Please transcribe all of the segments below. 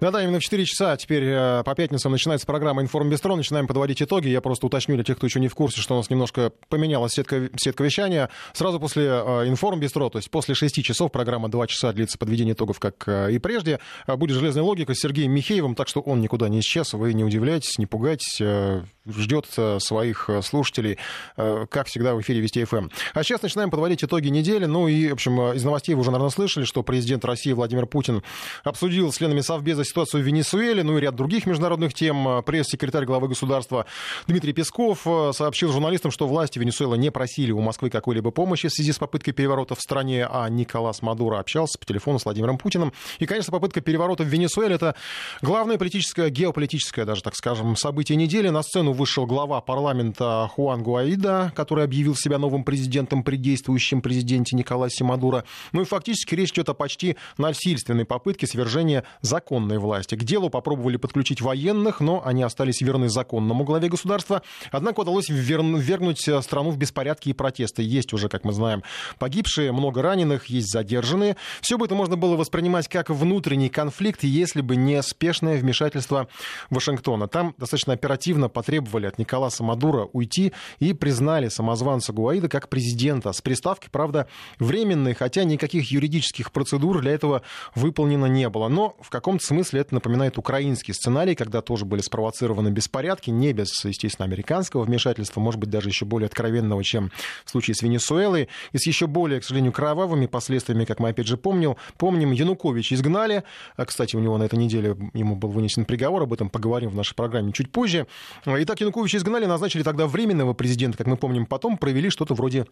Да-да, именно в 4 часа теперь э, по пятницам начинается программа «Информбестро». Начинаем подводить итоги. Я просто уточню для тех, кто еще не в курсе, что у нас немножко поменялась сетка, сетка вещания. Сразу после э, «Информбестро», то есть после 6 часов, программа 2 часа длится подведение итогов, как э, и прежде, будет «Железная логика» с Сергеем Михеевым, так что он никуда не исчез. Вы не удивляйтесь, не пугайтесь. Ждет своих слушателей, как всегда, в эфире Вести ФМ. А сейчас начинаем подводить итоги недели. Ну и, в общем, из новостей вы уже, наверное, слышали, что президент России Владимир Путин обсудил с членами Совбеза ситуацию в Венесуэле, ну и ряд других международных тем. Пресс-секретарь главы государства Дмитрий Песков э, сообщил журналистам, что власти Венесуэлы не просили у Москвы какой-либо помощи в связи с попыткой переворота в стране, а Николас Мадуро общался по телефону с Владимиром Путиным. И, конечно, попытка переворота в Венесуэле — это главное политическое, геополитическое даже, так скажем, событие недели. На сцену вышел глава парламента Хуан Гуаида, который объявил себя новым президентом при действующем президенте Николасе Мадуро. Ну и фактически речь идет о почти насильственной попытке свержения законной власти. К делу попробовали подключить военных, но они остались верны законному главе государства. Однако удалось ввергнуть э, страну в беспорядки и протесты. Есть уже, как мы знаем, погибшие, много раненых, есть задержанные. Все бы это можно было воспринимать как внутренний конфликт, если бы не спешное вмешательство Вашингтона. Там достаточно оперативно потребовали от Николаса Мадура уйти и признали самозванца Гуаида как президента. С приставки, правда, временной, хотя никаких юридических процедур для этого выполнено не было. Но в каком-то смысле это напоминает украинский сценарий, когда тоже были спровоцированы беспорядки, не без, естественно, американского вмешательства, может быть, даже еще более откровенного, чем в случае с Венесуэлой, и с еще более, к сожалению, кровавыми последствиями, как мы опять же помним. Помним, Янукович изгнали, а, кстати, у него на этой неделе ему был вынесен приговор, об этом поговорим в нашей программе чуть позже. Итак, Януковича изгнали, назначили тогда временного президента, как мы помним, потом провели что-то вроде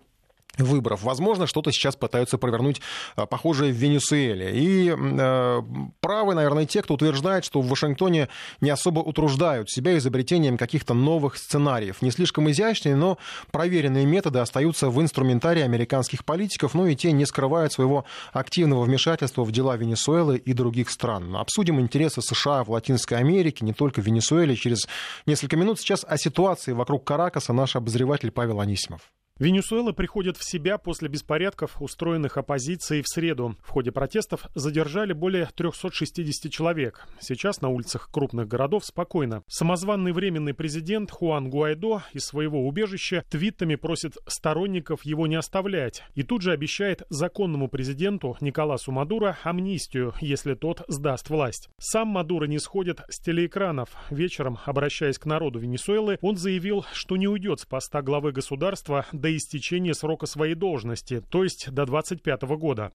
выборов. Возможно, что-то сейчас пытаются провернуть а, похожее в Венесуэле. И э, правы, наверное, те, кто утверждает, что в Вашингтоне не особо утруждают себя изобретением каких-то новых сценариев. Не слишком изящные, но проверенные методы остаются в инструментарии американских политиков, но и те не скрывают своего активного вмешательства в дела Венесуэлы и других стран. Обсудим интересы США в Латинской Америке, не только в Венесуэле. Через несколько минут сейчас о ситуации вокруг Каракаса наш обозреватель Павел Анисимов. Венесуэла приходит в себя после беспорядков, устроенных оппозицией в среду. В ходе протестов задержали более 360 человек. Сейчас на улицах крупных городов спокойно. Самозванный временный президент Хуан Гуайдо из своего убежища твитами просит сторонников его не оставлять и тут же обещает законному президенту Николасу Мадуро амнистию, если тот сдаст власть. Сам Мадуро не сходит с телеэкранов. Вечером, обращаясь к народу Венесуэлы, он заявил, что не уйдет с поста главы государства до истечения срока своей должности, то есть до 25 года.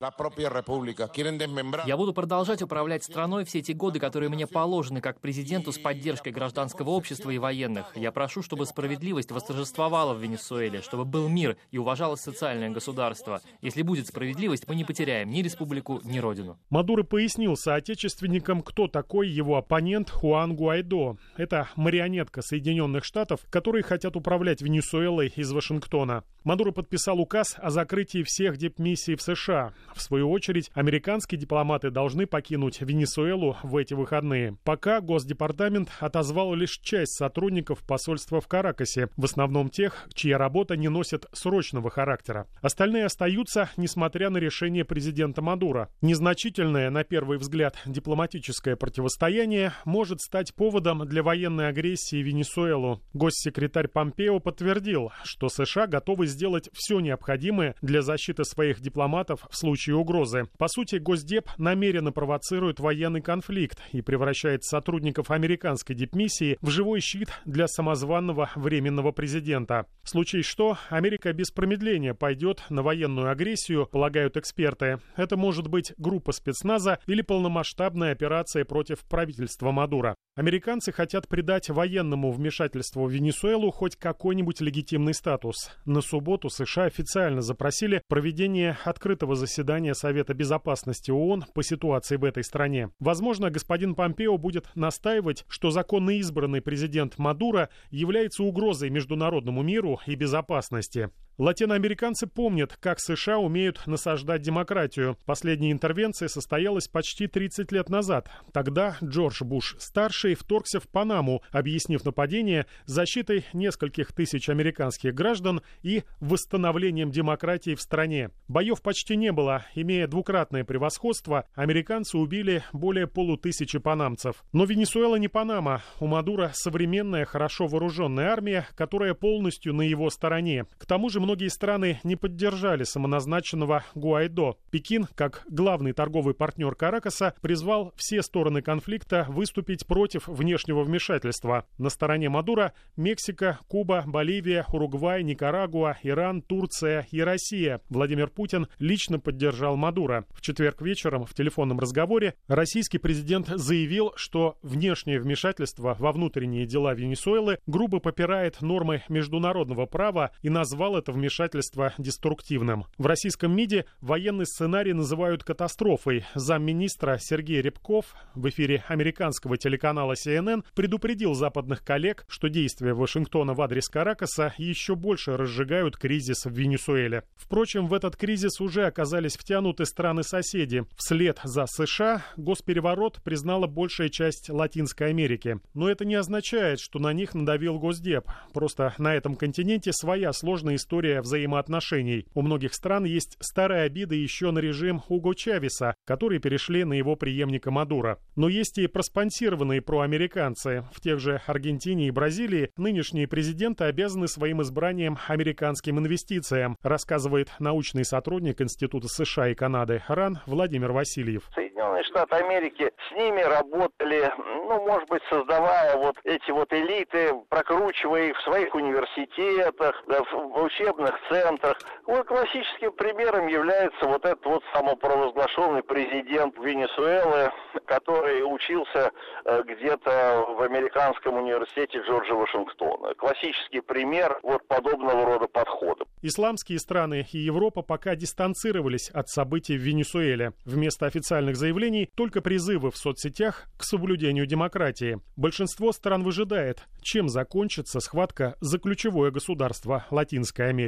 Я буду продолжать управлять страной все эти годы, которые мне положены как президенту с поддержкой гражданского общества и военных. Я прошу, чтобы справедливость восторжествовала в Венесуэле, чтобы был мир и уважалось социальное государство. Если будет справедливость, мы не потеряем ни республику, ни родину. Мадуро пояснил соотечественникам, кто такой его оппонент Хуан Гуайдо. Это марионетка Соединенных Штатов, которые хотят управлять Венесуэлой из Вашингтона. Мадуро подписал указ о закрытии всех дипмиссий в США. В свою очередь, американские дипломаты должны покинуть Венесуэлу в эти выходные. Пока Госдепартамент отозвал лишь часть сотрудников посольства в Каракасе, в основном тех, чья работа не носит срочного характера. Остальные остаются, несмотря на решение президента Мадура. Незначительное, на первый взгляд, дипломатическое противостояние может стать поводом для военной агрессии Венесуэлу. Госсекретарь Помпео подтвердил, что США готовы готовы сделать все необходимое для защиты своих дипломатов в случае угрозы. По сути, Госдеп намеренно провоцирует военный конфликт и превращает сотрудников американской дипмиссии в живой щит для самозванного временного президента. В случае что, Америка без промедления пойдет на военную агрессию, полагают эксперты. Это может быть группа спецназа или полномасштабная операция против правительства Мадура. Американцы хотят придать военному вмешательству в Венесуэлу хоть какой-нибудь легитимный статус. Субботу США официально запросили проведение открытого заседания Совета Безопасности ООН по ситуации в этой стране. Возможно, господин Помпео будет настаивать, что законно избранный президент Мадуро является угрозой международному миру и безопасности. Латиноамериканцы помнят, как США умеют насаждать демократию. Последняя интервенция состоялась почти 30 лет назад. Тогда Джордж Буш-старший вторгся в Панаму, объяснив нападение защитой нескольких тысяч американских граждан и восстановлением демократии в стране. Боев почти не было. Имея двукратное превосходство, американцы убили более полутысячи панамцев. Но Венесуэла не Панама. У Мадура современная, хорошо вооруженная армия, которая полностью на его стороне. К тому же многие страны не поддержали самоназначенного Гуайдо. Пекин, как главный торговый партнер Каракаса, призвал все стороны конфликта выступить против внешнего вмешательства. На стороне Мадура Мексика, Куба, Боливия, Уругвай, Никарагуа, Иран, Турция и Россия. Владимир Путин лично поддержал Мадура. В четверг вечером в телефонном разговоре российский президент заявил, что внешнее вмешательство во внутренние дела Венесуэлы грубо попирает нормы международного права и назвал это вмешательство деструктивным. В российском МИДе военный сценарий называют катастрофой. Замминистра Сергей Рябков в эфире американского телеканала CNN предупредил западных коллег, что действия Вашингтона в адрес Каракаса еще больше разжигают кризис в Венесуэле. Впрочем, в этот кризис уже оказались втянуты страны-соседи. Вслед за США госпереворот признала большая часть Латинской Америки. Но это не означает, что на них надавил Госдеп. Просто на этом континенте своя сложная история взаимоотношений. У многих стран есть старые обиды еще на режим Уго Чавеса, которые перешли на его преемника Мадура. Но есть и проспонсированные проамериканцы. В тех же Аргентине и Бразилии нынешние президенты обязаны своим избранием американским инвестициям, рассказывает научный сотрудник Института США и Канады РАН Владимир Васильев. Соединенные Штаты Америки с ними работали, ну, может быть, создавая вот эти вот элиты, прокручивая их в своих университетах, в учебных центрах. Вот классическим примером является вот этот вот самопровозглашенный президент Венесуэлы, который учился э, где-то в американском университете Джорджа Вашингтона. Классический пример вот подобного рода подхода. Исламские страны и Европа пока дистанцировались от событий в Венесуэле. Вместо официальных заявлений только призывы в соцсетях к соблюдению демократии. Большинство стран выжидает, чем закончится схватка за ключевое государство Латинской Америки.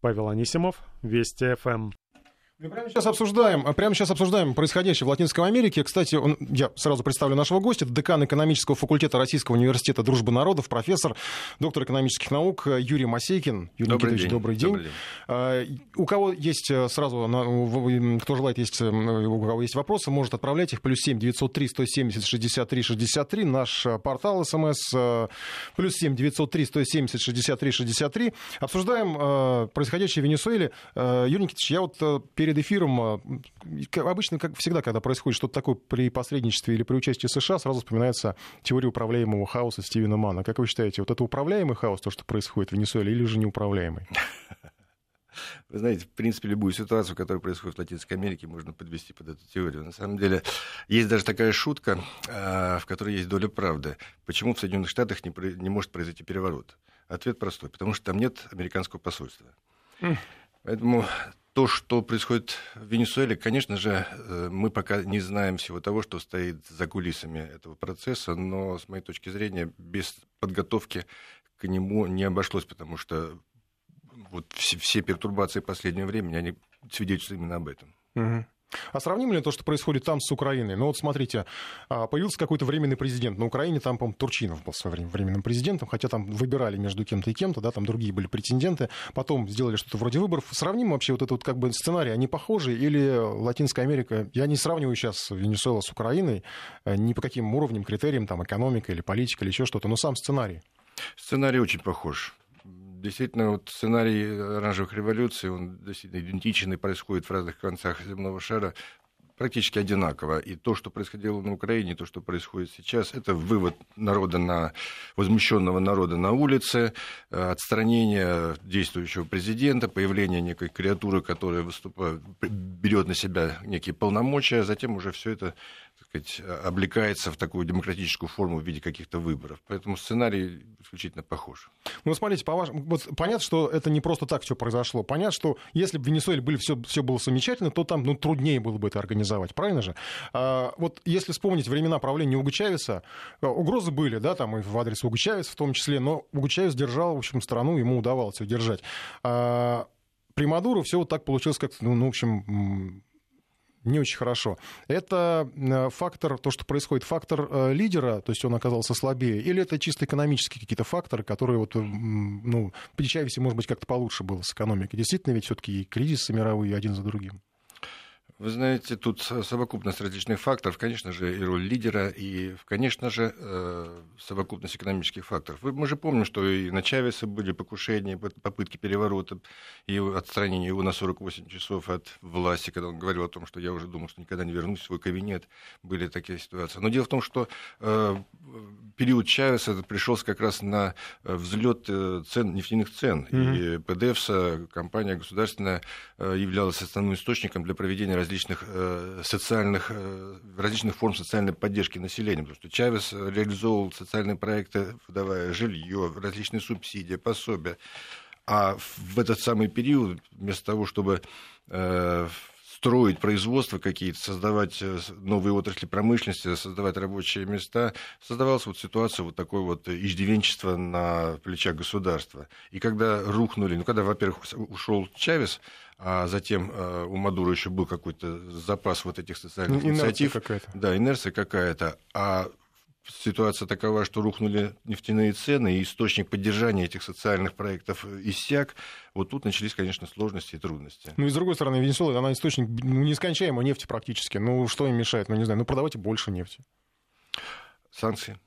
Павел Анисимов, Вести ФМ. Мы прямо сейчас обсуждаем, прямо сейчас обсуждаем происходящее в Латинской Америке. Кстати, он, я сразу представлю нашего гостя. Это декан экономического факультета Российского университета Дружбы народов, профессор, доктор экономических наук Юрий Масейкин. Юрий добрый Никитович, день. добрый день. Добрый день. А, у кого есть э, сразу, кто желает, есть, э, у кого есть вопросы, может отправлять их. Плюс семь девятьсот три сто семьдесят шестьдесят три шестьдесят три. Наш э, портал СМС. Плюс семь девятьсот три сто семьдесят шестьдесят три шестьдесят три. Обсуждаем происходящее в Венесуэле. Юрий Никитович, я вот перед эфиром обычно, как всегда, когда происходит что-то такое при посредничестве или при участии США, сразу вспоминается теория управляемого хаоса Стивена Мана. Как вы считаете, вот это управляемый хаос, то, что происходит в Венесуэле, или же неуправляемый? Вы знаете, в принципе, любую ситуацию, которая происходит в Латинской Америке, можно подвести под эту теорию. На самом деле, есть даже такая шутка, а, в которой есть доля правды. Почему в Соединенных Штатах не, не может произойти переворот? Ответ простой. Потому что там нет американского посольства. Поэтому то, что происходит в Венесуэле, конечно же, э, мы пока не знаем всего того, что стоит за кулисами этого процесса, но, с моей точки зрения, без подготовки к нему не обошлось, потому что вот все, все пертурбации последнего времени, они свидетельствуют именно об этом. Угу. А сравним ли то, что происходит там с Украиной? Ну вот смотрите, а, появился какой-то временный президент. На Украине там, по-моему, Турчинов был в свое время временным президентом, хотя там выбирали между кем-то и кем-то, да, там другие были претенденты. Потом сделали что-то вроде выборов. Сравним вообще вот этот вот как бы сценарий, они похожи? Или Латинская Америка, я не сравниваю сейчас Венесуэла с Украиной э, ни по каким уровням, критериям, там, экономика или политика или еще что-то, но сам сценарий. Сценарий очень похож действительно, вот сценарий оранжевых революций, он действительно идентичен и происходит в разных концах земного шара практически одинаково. И то, что происходило на Украине, то, что происходит сейчас, это вывод народа на, возмущенного народа на улице, э, отстранение действующего президента, появление некой креатуры, которая выступает, берет на себя некие полномочия, а затем уже все это так сказать, облекается в такую демократическую форму в виде каких-то выборов. Поэтому сценарий исключительно похож. Ну, смотрите, по вашему, вот понятно, что это не просто так все произошло. Понятно, что если бы в Венесуэле были все, все было замечательно, то там ну, труднее было бы это организовать организовать, правильно же? А, вот если вспомнить времена правления Уга Чавеса, угрозы были, да, там и в адрес Уга Чавеса в том числе, но Уга Чавес держал, в общем, страну, ему удавалось удержать. А, при Мадуру все вот так получилось, как, ну, ну в общем, не очень хорошо. Это э, фактор, то, что происходит, фактор э, лидера, то есть он оказался слабее, или это чисто экономические какие-то факторы, которые вот, ну, при Чавесе, может быть, как-то получше было с экономикой. Действительно, ведь все-таки и кризисы мировые один за другим. Вы знаете, тут совокупность различных факторов, конечно же, и роль лидера, и, конечно же, э, совокупность экономических факторов. Мы же помним, что и на Чавеса были покушения, попытки переворота и отстранения его на 48 часов от власти, когда он говорил о том, что я уже думал, что никогда не вернусь в свой кабинет. Были такие ситуации. Но дело в том, что э, период Чавеса пришелся как раз на взлет э, цен, нефтяных цен. Mm-hmm. И ПДФСа, компания государственная, являлась основным источником для проведения различных э, социальных, э, различных форм социальной поддержки населения, потому что Чавес реализовывал социальные проекты, выдавая жилье, различные субсидии, пособия. А в этот самый период, вместо того, чтобы э, строить производство какие-то, создавать новые отрасли промышленности, создавать рабочие места, создавалась вот ситуация вот такой вот иждивенчества на плечах государства. И когда рухнули, ну, когда, во-первых, ушел Чавес, а затем э, у Мадура еще был какой-то запас вот этих социальных инерция инициатив. Какая-то. Да, инерция какая-то. А ситуация такова, что рухнули нефтяные цены, и источник поддержания этих социальных проектов иссяк, вот тут начались, конечно, сложности и трудности. Ну и с другой стороны, Венесуэла, она источник ну, нескончаемой нефти практически. Ну что им мешает? Ну не знаю, ну продавайте больше нефти. Санкции.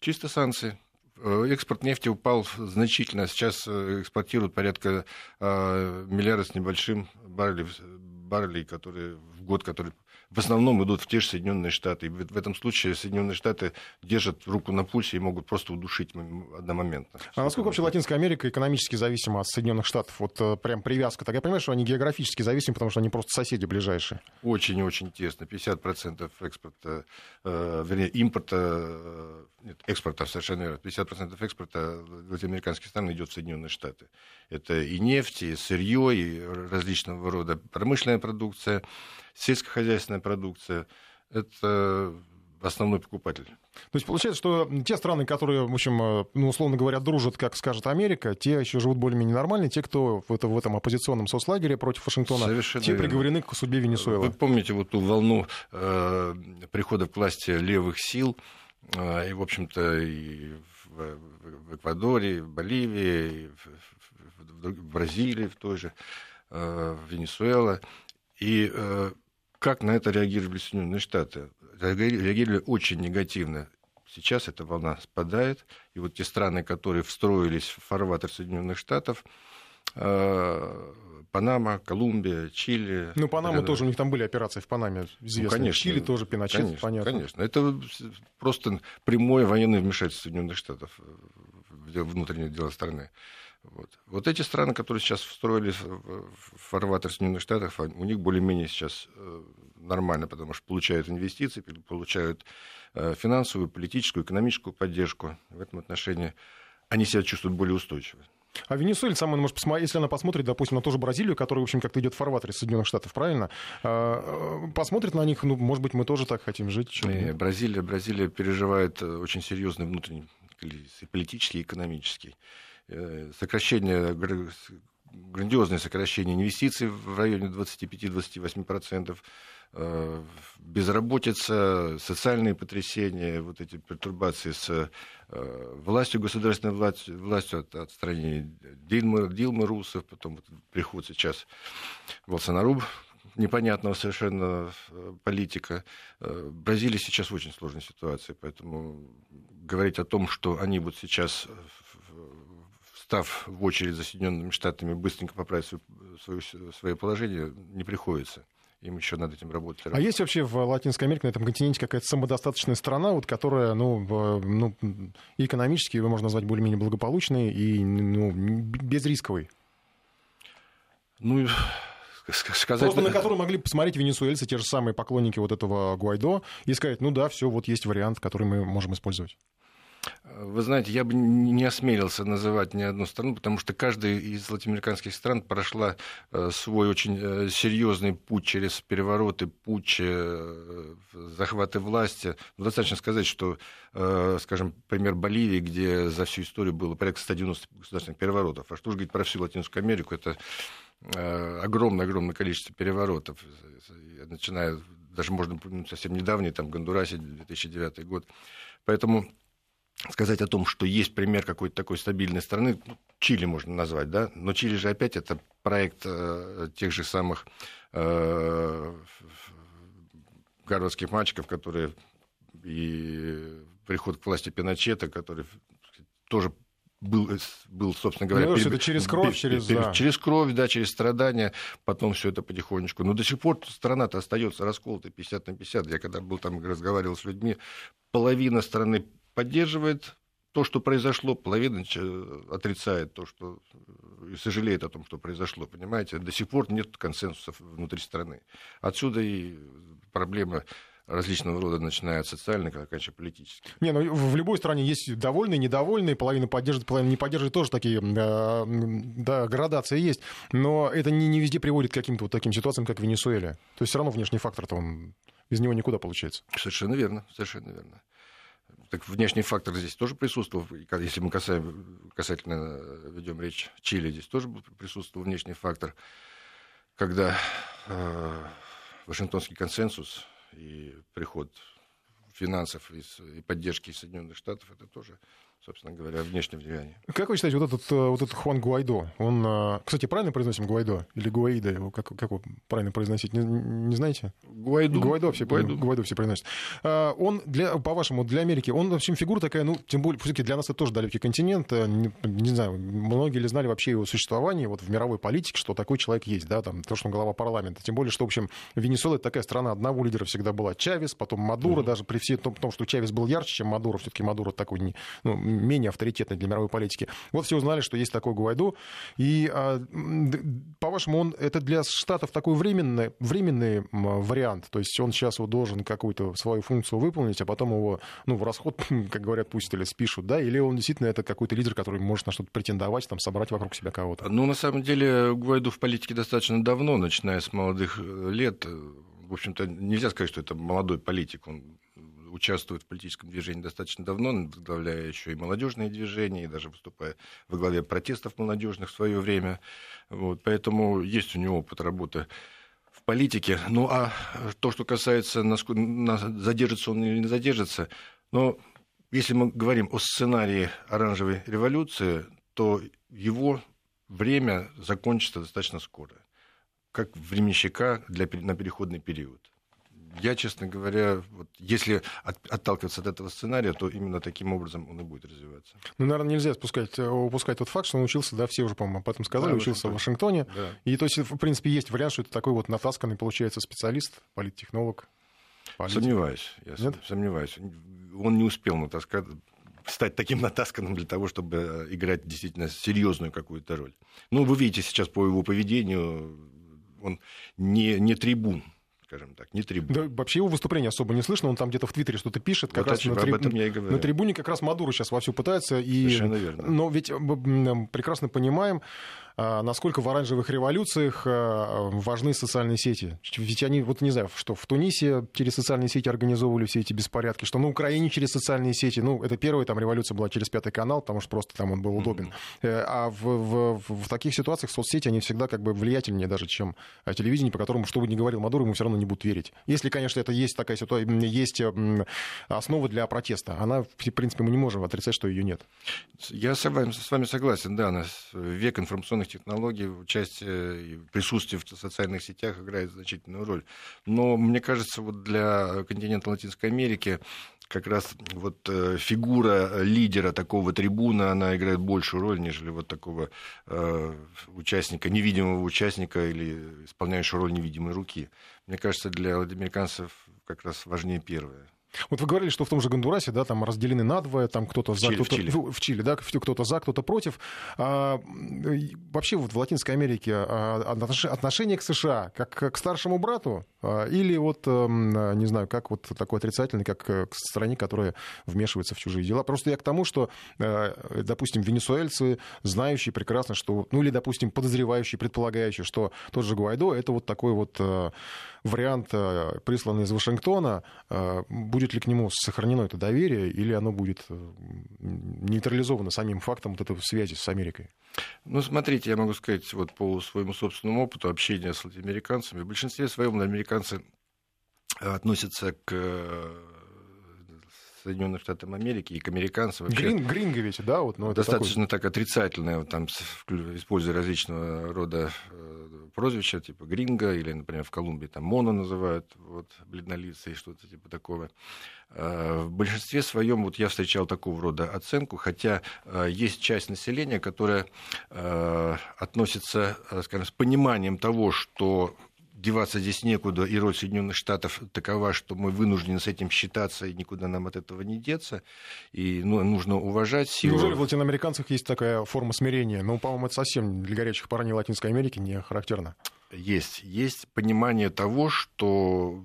Чисто санкции. Э, экспорт нефти упал значительно. Сейчас э, экспортируют порядка э, миллиарда с небольшим баррелей, баррелей которые в год, которые в основном идут в те же Соединенные Штаты. И в этом случае Соединенные Штаты держат руку на пульсе и могут просто удушить одномоментно. А насколько вообще Латинская Америка экономически зависима от Соединенных Штатов? Вот э, прям привязка. Так я понимаю, что они географически зависимы, потому что они просто соседи ближайшие. Очень и очень тесно. 50% экспорта, э, вернее, импорта, э, нет, экспорта совершенно верно. 50% экспорта латиноамериканских стран идет в Соединенные Штаты. Это и нефть, и сырье, и различного рода промышленная продукция сельскохозяйственная продукция – это основной покупатель. То есть получается, что те страны, которые, в общем, э, ну, условно говоря, дружат, как скажет Америка, те еще живут более-менее нормально, те, кто в, это, в этом оппозиционном соцлагере против Вашингтона, Совершенно те верно. приговорены к судьбе Венесуэлы. Вы помните вот ту волну э, прихода к власти левых сил, э, и, в общем-то, и в, в Эквадоре, и в Боливии, и в, в, в Бразилии в той же, э, Венесуэла. И э, как на это реагировали Соединенные Штаты? Реагировали очень негативно. Сейчас эта волна спадает, и вот те страны, которые встроились в фарватер Соединенных Штатов, э, Панама, Колумбия, Чили. Ну, Панама это... тоже, у них там были операции в Панаме известные. Ну, конечно, Чили тоже, Пиночет, конечно, понятно. Конечно, это просто прямое военное вмешательство Соединенных Штатов в внутренние дела страны. Вот. вот эти страны, которые сейчас встроились в фарватер Соединенных Штатов, у них более-менее сейчас э, нормально, потому что получают инвестиции, получают э, финансовую, политическую, экономическую поддержку. В этом отношении они себя чувствуют более устойчиво. А Венесуэль, сам может посмотреть, если она посмотрит, допустим, на ту же Бразилию, которая, в общем, как-то идет в фарватере Соединенных Штатов, правильно? А, э, посмотрит на них, ну, может быть, мы тоже так хотим жить. Бразилия, Бразилия переживает очень серьезный внутренний политический и экономический сокращение, грандиозное сокращение инвестиций в районе 25-28%, э, безработица, социальные потрясения, вот эти пертурбации с э, властью, государственной властью, властью от, отстранения Дилмы, Дилмы Русов, потом вот приход сейчас Болсонару, непонятного совершенно политика. Бразилия сейчас в очень сложной ситуации, поэтому говорить о том, что они вот сейчас став в очередь за Соединенными Штатами, быстренько поправить свое, свое положение, не приходится им еще над этим работать. А есть вообще в Латинской Америке, на этом континенте, какая-то самодостаточная страна, вот, которая ну, ну, экономически ее можно назвать более-менее благополучной и ну, безрисковой? Ну, сказать... Просто на которую могли посмотреть венесуэльцы, те же самые поклонники вот этого Гуайдо, и сказать, ну да, все, вот есть вариант, который мы можем использовать. Вы знаете, я бы не осмелился называть ни одну страну, потому что каждая из латиноамериканских стран прошла э, свой очень э, серьезный путь через перевороты, путь э, захваты власти. Ну, достаточно сказать, что, скажем, пример Боливии, где за всю историю было порядка 190 государственных переворотов. А что же говорить про всю Латинскую Америку, это огромное-огромное количество переворотов, начиная, даже можно упомянуть совсем недавний, там, Гондурасе, 2009 год. Поэтому сказать о том, что есть пример какой-то такой стабильной страны, ну, Чили можно назвать, да, но Чили же опять это проект э, тех же самых э, гарвардских мальчиков, которые и приход к власти Пиночета, который тоже был, был, собственно говоря... Ну, переб... это через кровь, через... Переб... Да. Через кровь, да, через страдания, потом все это потихонечку. Но до сих пор страна-то остается расколотой 50 на 50. Я когда был там, разговаривал с людьми, половина страны поддерживает то, что произошло, половина отрицает то, что и сожалеет о том, что произошло, понимаете? До сих пор нет консенсуса внутри страны. Отсюда и проблема различного рода, начиная от социальных, оканчивая политических. Не, ну в любой стране есть довольные, недовольные, половина поддерживает, половина не поддерживает, тоже такие э, да, градации есть, но это не, не везде приводит к каким-то вот таким ситуациям, как в Венесуэле. То есть все равно внешний фактор-то он без него никуда получается. Совершенно верно, совершенно верно. Так внешний фактор здесь тоже присутствовал. Если мы касаем, касательно ведем речь Чили, здесь тоже присутствовал внешний фактор, когда э, Вашингтонский консенсус и приход финансов и поддержки из Соединенных Штатов, это тоже собственно говоря, внешнее влияние. Как вы считаете, вот этот, э, вот этот Хуан Гуайдо, он, э, кстати, правильно произносим Гуайдо или Гуаида, его как, как его правильно произносить, не, не знаете? Гуайдо. Гуайдо все, Гуайдо. Гуайдо все произносят. А, он, для, по-вашему, для Америки, он, в общем, фигура такая, ну, тем более, все-таки для нас это тоже далекий континент, э, не, не знаю, многие ли знали вообще его существование вот в мировой политике, что такой человек есть, да, там, то, что он глава парламента. Тем более, что, в общем, Венесуэла это такая страна, одного лидера всегда была Чавес, потом Мадуро, угу. даже при всем том, что Чавес был ярче, чем Мадуро, все-таки Мадуро такой, не, ну, менее авторитетный для мировой политики. Вот все узнали, что есть такой Гуайдо. И, а, по-вашему, он это для Штатов такой временный, временный вариант? То есть он сейчас вот должен какую-то свою функцию выполнить, а потом его ну, в расход, как говорят, пустили, спишут, да? Или он действительно это какой-то лидер, который может на что-то претендовать, там, собрать вокруг себя кого-то? Ну, на самом деле, Гуайдо в политике достаточно давно, начиная с молодых э, лет. В общем-то, нельзя сказать, что это молодой политик. Он участвует в политическом движении достаточно давно, возглавляя еще и молодежные движения, и даже выступая во главе протестов молодежных в свое время. Вот, поэтому есть у него опыт работы в политике. Ну а то, что касается, насколько, задержится он или не задержится, но если мы говорим о сценарии оранжевой революции, то его время закончится достаточно скоро, как временщика для, на переходный период я, честно говоря, вот, если от, отталкиваться от этого сценария, то именно таким образом он и будет развиваться. Ну, наверное, нельзя спускать, э, упускать тот факт, что он учился, да, все уже, по-моему, об этом сказали, да, учился в Вашингтоне. Да. И то есть, в принципе, есть вариант, что это такой вот натасканный, получается, специалист, политтехнолог. Политик. Сомневаюсь, я Нет? сомневаюсь. Он не успел натаскать стать таким натасканным для того, чтобы э, играть действительно серьезную какую-то роль. Ну, вы видите сейчас по его поведению, он не, не трибун, скажем так, не трибун. Да, вообще его выступление особо не слышно, он там где-то в Твиттере что-то пишет, как вот раз на, триб... на трибуне как раз Мадуро сейчас вовсю пытается. И... Совершенно верно. Но ведь прекрасно понимаем, насколько в оранжевых революциях а, важны социальные сети. Ведь они, вот не знаю, что в Тунисе через социальные сети организовывали все эти беспорядки, что на Украине через социальные сети, ну, это первая там революция была через Пятый канал, потому что просто там он был удобен. Mm-hmm. А в, в, в, таких ситуациях соцсети, они всегда как бы влиятельнее даже, чем а, телевидение, по которому, что бы ни говорил Мадуро, ему все равно не будут верить. Если, конечно, это есть такая ситуация, есть основа для протеста. Она, в принципе, мы не можем отрицать, что ее нет. Я с вами, с вами согласен, да, нас век информационных информационных технологий, участие и присутствие в социальных сетях играет значительную роль. Но мне кажется, вот для континента Латинской Америки как раз вот э, фигура лидера такого трибуна, она играет большую роль, нежели вот такого э, участника, невидимого участника или исполняющего роль невидимой руки. Мне кажется, для американцев как раз важнее первое Вот вы говорили, что в том же Гондурасе, да, там разделены надвое, там кто-то за, кто-то в Чили. В, в Чили, да, кто-то за, кто-то против. А, вообще вот в Латинской Америке а, отношение к США как к старшему брату а, или вот, эм, не знаю, как вот такой отрицательный, как к стране, которая вмешивается в чужие дела. Просто я к тому, что, э, допустим, венесуэльцы, знающие прекрасно, что, ну или, допустим, подозревающие, предполагающие, что тот же Гуайдо это вот такой вот э, вариант, э, присланный из Вашингтона, будет ли к нему сохранено это доверие, или оно будет нейтрализовано самим фактом вот этой связи с Америкой? Ну, смотрите, я могу сказать вот по своему собственному опыту общения с латиноамериканцами. В большинстве своем американцы относятся к Соединенных Штатов Америки и к американцам. Вообще, Грин, гринго ведь, да? Вот, ну, достаточно такой... так отрицательное, там, используя различного рода э, прозвища, типа гринго, или, например, в Колумбии там моно называют, вот, бледнолицые, что-то типа такого. Э, в большинстве своем вот я встречал такого рода оценку, хотя э, есть часть населения, которая относится, скажем, с пониманием того, что деваться здесь некуда, и роль Соединенных Штатов такова, что мы вынуждены с этим считаться, и никуда нам от этого не деться, и ну, нужно уважать силу. Неужели в латиноамериканцах есть такая форма смирения? Ну, по-моему, это совсем для горячих парней Латинской Америки не характерно. Есть. Есть понимание того, что,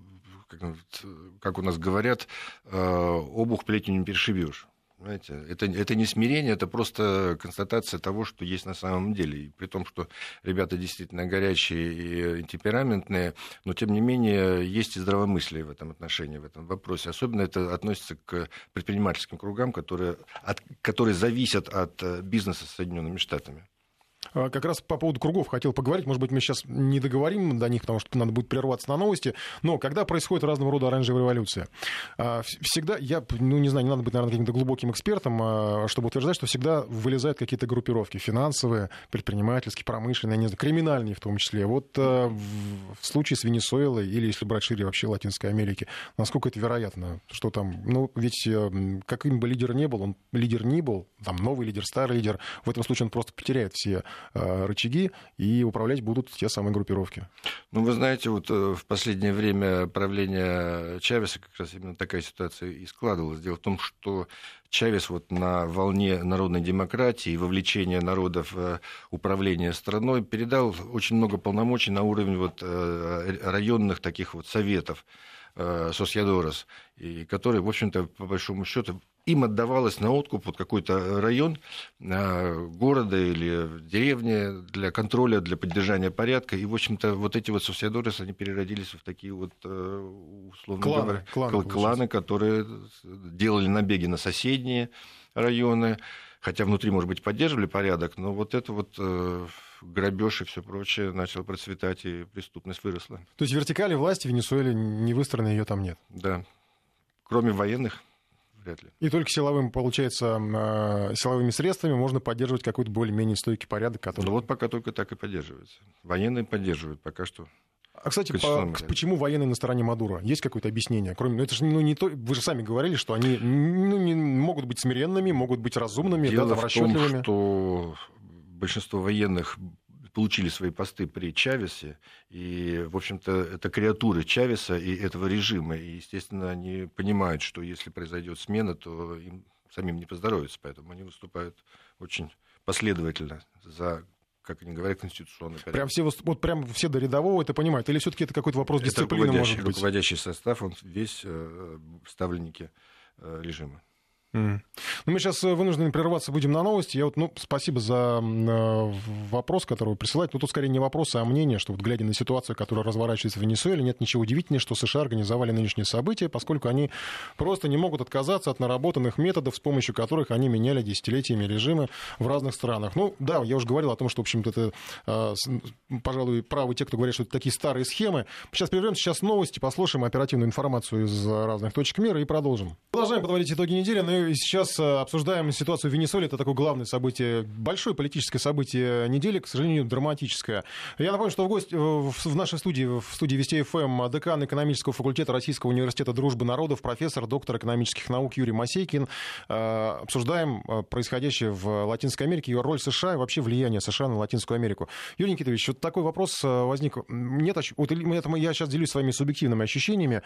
как у нас говорят, э, обух плетью не перешибешь. Понимаете? Это, это не смирение, это просто констатация того, что есть на самом деле. И при том, что ребята действительно горячие и темпераментные, но тем не менее есть и здравомыслие в этом отношении, в этом вопросе. Особенно это относится к предпринимательским кругам, которые, от, которые зависят от э, бизнеса с Соединенными Штатами. А, как раз по поводу кругов хотел поговорить. Может быть, мы сейчас не договорим до них, потому что надо будет прерваться на новости. Но когда происходит разного рода оранжевая революция, а, всегда, я, ну, не знаю, не надо быть, наверное, каким-то глубоким экспертом, а, чтобы утверждать, что всегда вылезают какие-то группировки финансовые, предпринимательские, промышленные, не знаю, криминальные в том числе. Вот в случае с Венесуэлой или, если брать шире, вообще Латинской Америки, насколько это вероятно? Что там, ну, ведь каким бы лидер не был, он лидер не был, там новый лидер, старый лидер, в этом случае он просто потеряет все Э, рычаги, и управлять будут те самые группировки. Ну, вы знаете, вот э, в последнее время правление Чавеса как раз именно такая ситуация и складывалась. Дело в том, что Чавес вот на волне народной демократии и вовлечения народа в э, управление страной передал очень много полномочий на уровень вот районных таких вот советов. Сосьядорос, и которые, в общем-то, по большому счету, им отдавалось на откуп вот какой-то район э, города или деревни для контроля, для поддержания порядка. И, в общем-то, вот эти вот субсидорис, они переродились в такие вот, э, условно кланы, говоря, кланы, кланы которые делали набеги на соседние районы, хотя внутри, может быть, поддерживали порядок, но вот это вот э, грабеж и все прочее начало процветать, и преступность выросла. То есть вертикали власти в Венесуэле не выстроены, ее там нет? Да. Кроме военных, вряд ли. И только силовым, получается, а, силовыми средствами можно поддерживать какой-то более-менее стойкий порядок, который... Ну вот пока только так и поддерживается. Военные поддерживают пока что. А, кстати, по, почему военные на стороне Мадура? Есть какое-то объяснение? Кроме, ну, это же ну, не то, вы же сами говорили, что они ну, не, могут быть смиренными, могут быть разумными, Дело да, там, в том, что большинство военных получили свои посты при Чавесе, и, в общем-то, это креатуры Чавеса и этого режима, и, естественно, они понимают, что если произойдет смена, то им самим не поздоровится, поэтому они выступают очень последовательно за как они говорят, конституционный порядок. Прям все, вот прям все до рядового это понимают? Или все-таки это какой-то вопрос это дисциплины, может быть? руководящий состав, он весь э, ставленники э, режима. Ну, мы сейчас э, вынуждены прерваться будем на новости. Я вот, ну, спасибо за э, вопрос, который вы присылаете. Ну, тут скорее не вопрос, а мнение, что вот глядя на ситуацию, которая разворачивается в Венесуэле, нет ничего удивительного, что США организовали нынешние события, поскольку они просто не могут отказаться от наработанных методов, с помощью которых они меняли десятилетиями режимы в разных странах. Ну, да, я уже говорил о том, что, в общем-то, это, э, пожалуй, правы те, кто говорят, что это такие старые схемы. Сейчас прервемся, сейчас новости, послушаем оперативную информацию из разных точек мира и продолжим. Продолжаем подводить итоги недели. Ну и сейчас обсуждаем ситуацию в Венесуэле. Это такое главное событие, большое политическое событие недели, к сожалению, драматическое. Я напомню, что в, гость, в нашей студии, в студии Вести ФМ, декан экономического факультета Российского университета дружбы народов, профессор, доктор экономических наук Юрий Масейкин. Обсуждаем происходящее в Латинской Америке, ее роль США и вообще влияние США на Латинскую Америку. Юрий Никитович, вот такой вопрос возник. Нет, вот я сейчас делюсь своими субъективными ощущениями.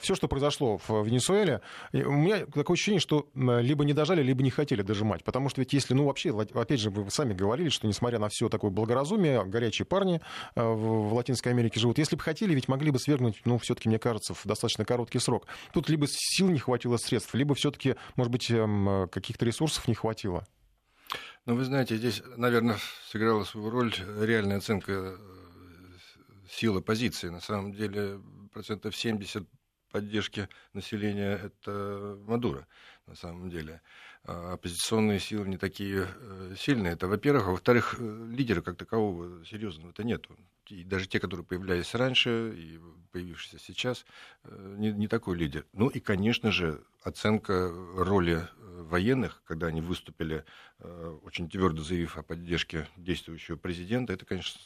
Все, что произошло в Венесуэле, у меня такое ощущение, что либо не дожали, либо не хотели дожимать. Потому что ведь если, ну вообще, опять же, вы сами говорили, что несмотря на все такое благоразумие, горячие парни э, в Латинской Америке живут. Если бы хотели, ведь могли бы свергнуть, ну, все-таки, мне кажется, в достаточно короткий срок. Тут либо сил не хватило средств, либо все-таки, может быть, эм, каких-то ресурсов не хватило. Ну, вы знаете, здесь, наверное, сыграла свою роль реальная оценка э, силы позиции. На самом деле, процентов 70 поддержки населения это Мадуро на самом деле. А оппозиционные силы не такие э, сильные. Это, во-первых. А во-вторых, э, лидера как такового серьезного-то нету. И даже те, которые появлялись раньше и появившиеся сейчас, э, не, не такой лидер. Ну и, конечно же, оценка роли военных, когда они выступили, очень твердо заявив о поддержке действующего президента, это, конечно,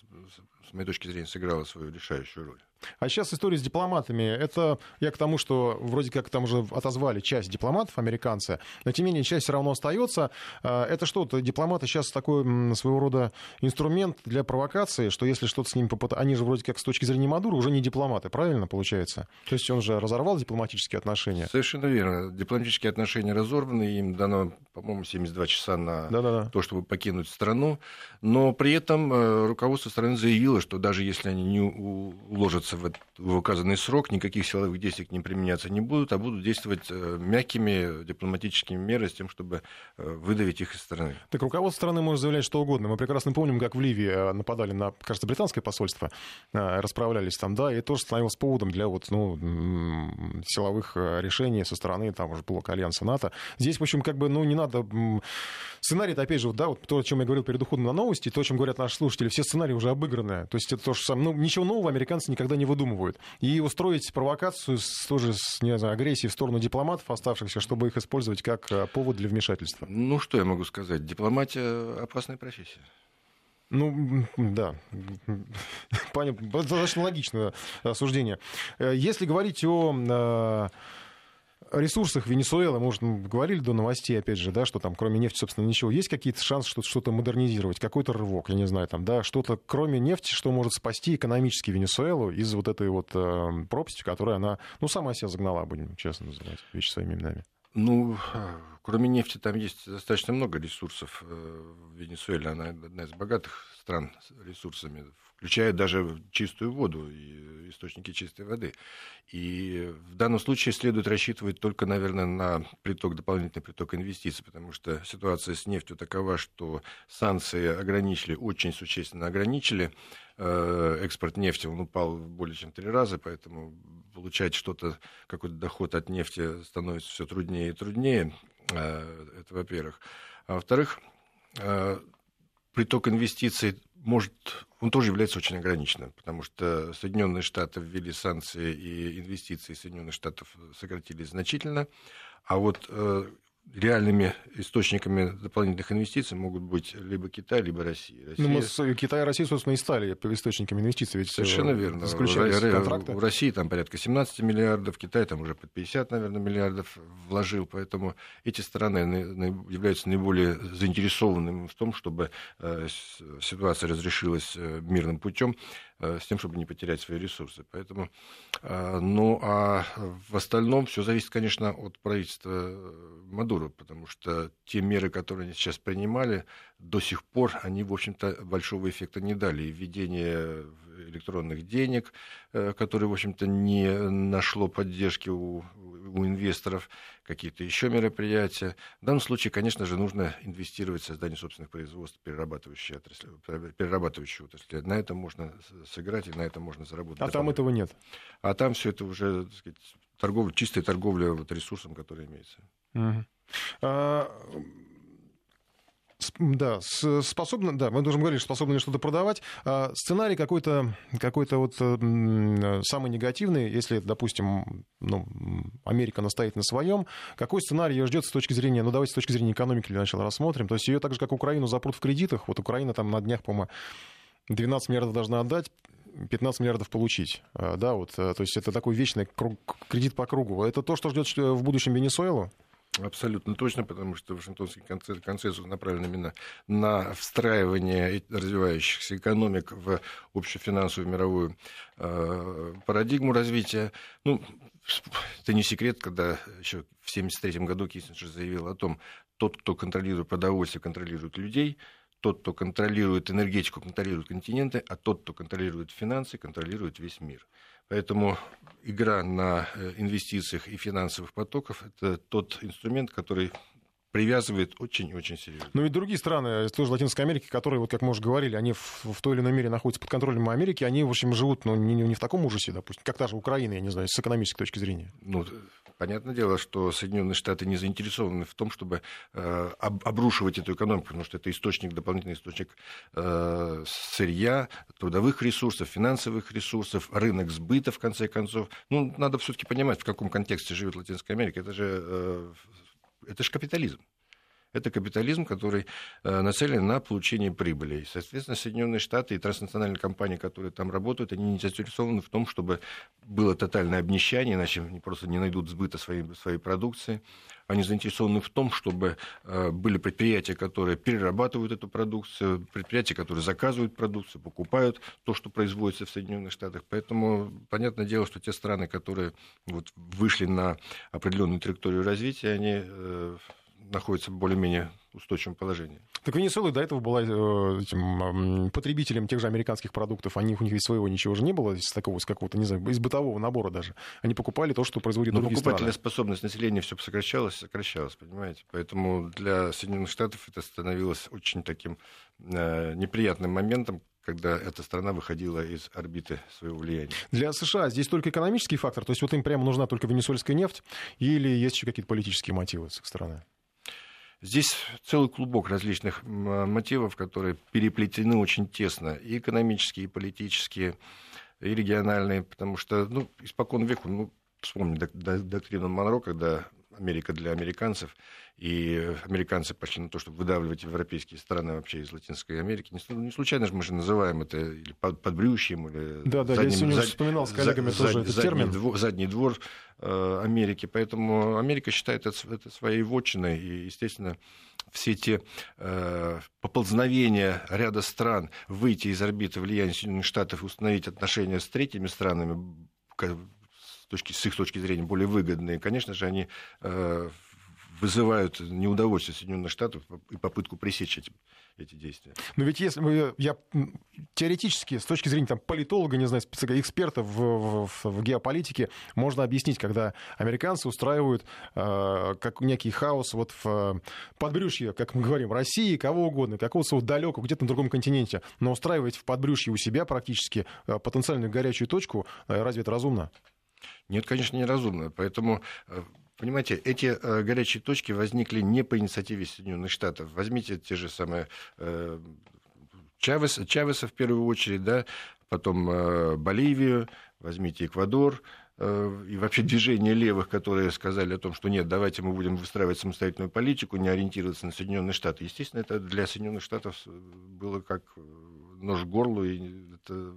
с моей точки зрения, сыграло свою решающую роль. А сейчас история с дипломатами. Это я к тому, что вроде как там уже отозвали часть дипломатов, американцы, но тем не менее часть все равно остается. А, это что-то, дипломаты сейчас такой своего рода инструмент для провокации, что если что-то с ними попытаться... Они же вроде как с точки зрения Мадура уже не дипломаты, правильно получается? То есть он же разорвал дипломатические отношения. Совершенно верно. Дипломатические отношения разорваны, им дано, по-моему, 72 часа на Да-да-да. то, чтобы покинуть страну, но при этом э, руководство страны заявило, что даже если они не уложатся в, в указанный срок, никаких силовых действий к ним применяться не будут, а будут действовать э, мягкими дипломатическими мерами с тем, чтобы э, выдавить их из страны. Так руководство страны может заявлять что угодно. Мы прекрасно помним, как в Ливии нападали на, кажется, британское посольство, расправлялись там, да, и тоже становилось поводом для вот, ну, силовых решений со стороны там уже блока Альянса НАТО. Здесь, в общем, как бы, ну, не надо... Сценарий-то, опять же, да, вот то, о чем я говорил перед уходом на новости, то, о чем говорят наши слушатели, все сценарии уже обыграны. То есть это то же самое. Ну, ничего нового американцы никогда не выдумывают. И устроить провокацию с, тоже с не знаю, агрессией в сторону дипломатов оставшихся, чтобы их использовать как э, повод для вмешательства. Ну, что я могу сказать? Дипломатия — опасная профессия. Ну, да. Понятно. Достаточно логичное осуждение. Э, если говорить о ресурсах Венесуэлы, может, мы говорили до новостей, опять же, да, что там кроме нефти, собственно, ничего. Есть какие-то шансы что-то, что-то модернизировать, какой-то рывок, я не знаю, там, да, что-то кроме нефти, что может спасти экономически Венесуэлу из вот этой вот э, пропасти, которая она, ну, сама себя загнала, будем честно называть вещи своими именами. Ну, кроме нефти, там есть достаточно много ресурсов. Э, в Венесуэле она одна из богатых стран ресурсами, включая даже чистую воду источники чистой воды. И в данном случае следует рассчитывать только, наверное, на приток, дополнительный приток инвестиций, потому что ситуация с нефтью такова, что санкции ограничили, очень существенно ограничили э, экспорт нефти, он упал более чем три раза, поэтому получать что-то, какой-то доход от нефти становится все труднее и труднее. Э, это во-первых. А во-вторых, э, приток инвестиций может, он тоже является очень ограниченным, потому что Соединенные Штаты ввели санкции и инвестиции Соединенных Штатов сократились значительно, а вот э, реальными источниками дополнительных инвестиций могут быть либо Китай, либо Россия. Россия... Ну, мы с Китай и Россия, собственно, и стали источниками инвестиций. Ведь Совершенно верно. Заключались в, контракты. В России там порядка 17 миллиардов, Китай там уже под 50, наверное, миллиардов вложил, поэтому эти страны являются наиболее заинтересованными в том, чтобы э, ситуация разрешилась э, мирным путем. Э, с тем, чтобы не потерять свои ресурсы. Поэтому, э, ну, а в остальном все зависит, конечно, от правительства э, Мадуро, потому что те меры, которые они сейчас принимали, до сих пор они, в общем-то, большого эффекта не дали. И введение электронных денег, которое, в общем-то, не нашло поддержки у, у инвесторов, какие-то еще мероприятия. В данном случае, конечно же, нужно инвестировать в создание собственных производств, перерабатывающей отрасли, перерабатывающей отрасли. На этом можно сыграть, и на этом можно заработать. А там этого нет? А там все это уже, так сказать, торговля, чистая торговля вот ресурсом, который имеется. Угу. А да, способны, да, мы должны говорить, способны ли что-то продавать. А сценарий какой-то, какой-то вот самый негативный, если, допустим, ну, Америка настоит на своем, какой сценарий ее ждет с точки зрения, ну, давайте с точки зрения экономики для начала рассмотрим. То есть ее так же, как Украину, запрут в кредитах. Вот Украина там на днях, по-моему, 12 миллиардов должна отдать, 15 миллиардов получить. А, да, вот, э, то есть это такой вечный круг, кредит по кругу. Это то, что ждет в будущем Венесуэлу? Абсолютно точно, потому что Вашингтонский консенсус направлен именно на встраивание развивающихся экономик в общую финансовую мировую э, парадигму развития. Ну, это не секрет, когда еще в 1973 году Киссинджер заявил о том, тот, кто контролирует продовольствие, контролирует людей, тот, кто контролирует энергетику, контролирует континенты, а тот, кто контролирует финансы, контролирует весь мир. Поэтому игра на э, инвестициях и финансовых потоках – это тот инструмент, который привязывает очень-очень серьезно. Ну и другие страны, тоже Латинской Америки, которые, вот как мы уже говорили, они в, в той или иной мере находятся под контролем Америки, они, в общем, живут ну, не, не в таком ужасе, допустим, как та же Украина, я не знаю, с экономической точки зрения. Ну, понятное дело, что Соединенные Штаты не заинтересованы в том, чтобы э, об, обрушивать эту экономику, потому что это источник, дополнительный источник э, сырья, трудовых ресурсов, финансовых ресурсов, рынок сбыта, в конце концов. Ну, надо все-таки понимать, в каком контексте живет Латинская Америка. Это же э, это же капитализм. Это капитализм, который э, нацелен на получение прибыли. соответственно, Соединенные Штаты и транснациональные компании, которые там работают, они не заинтересованы в том, чтобы было тотальное обнищание, иначе они просто не найдут сбыта своей, своей продукции. Они заинтересованы в том, чтобы э, были предприятия, которые перерабатывают эту продукцию, предприятия, которые заказывают продукцию, покупают то, что производится в Соединенных Штатах. Поэтому понятное дело, что те страны, которые вот вышли на определенную траекторию развития, они э, находится в более-менее устойчивом положении. Так Венесуэла до этого была э, этим, потребителем тех же американских продуктов. Они, у них ведь своего ничего же не было из такого, из какого-то, не знаю, из бытового набора даже. Они покупали то, что производит Но другие покупательная страны. способность населения все сокращалась, сокращалась, понимаете? Поэтому для Соединенных Штатов это становилось очень таким э, неприятным моментом, когда эта страна выходила из орбиты своего влияния. Для США здесь только экономический фактор, то есть вот им прямо нужна только венесуэльская нефть, или есть еще какие-то политические мотивы с их стороны? Здесь целый клубок различных мотивов, которые переплетены очень тесно, и экономические, и политические, и региональные, потому что, ну, испокон веку, ну, вспомни доктрину Монро, когда Америка для американцев, и американцы пошли на то, чтобы выдавливать европейские страны вообще из Латинской Америки. Не случайно же мы же называем это или под, подбрющим, или да, да, задним, я сегодня зад, вспоминал с коллегами зад, тоже этот термин. Двор, задний двор э, Америки. Поэтому Америка считает это, это своей вотчиной, и, естественно, все те э, поползновения ряда стран выйти из орбиты влияния Соединенных Штатов и установить отношения с третьими странами, с, точки, с их точки зрения более выгодные, конечно же, они э, вызывают неудовольствие Соединенных Штатов и попытку пресечь эти, эти действия. Но ведь если я теоретически, с точки зрения там, политолога, не знаю, эксперта в, в, в геополитике, можно объяснить, когда американцы устраивают э, как некий хаос вот в э, подбрюшье, как мы говорим, России, кого угодно, какого-то далекого, где-то на другом континенте, но устраивать в подбрюшье у себя практически э, потенциальную горячую точку, разве это разумно? Нет, конечно, неразумно. Поэтому э, Понимаете, эти э, горячие точки возникли не по инициативе Соединенных Штатов. Возьмите те же самые э, Чавес, Чавеса в первую очередь, да, потом э, Боливию, возьмите Эквадор, и вообще движение левых, которые сказали о том, что нет, давайте мы будем выстраивать самостоятельную политику, не ориентироваться на Соединенные Штаты. Естественно, это для Соединенных Штатов было как нож в горло, и это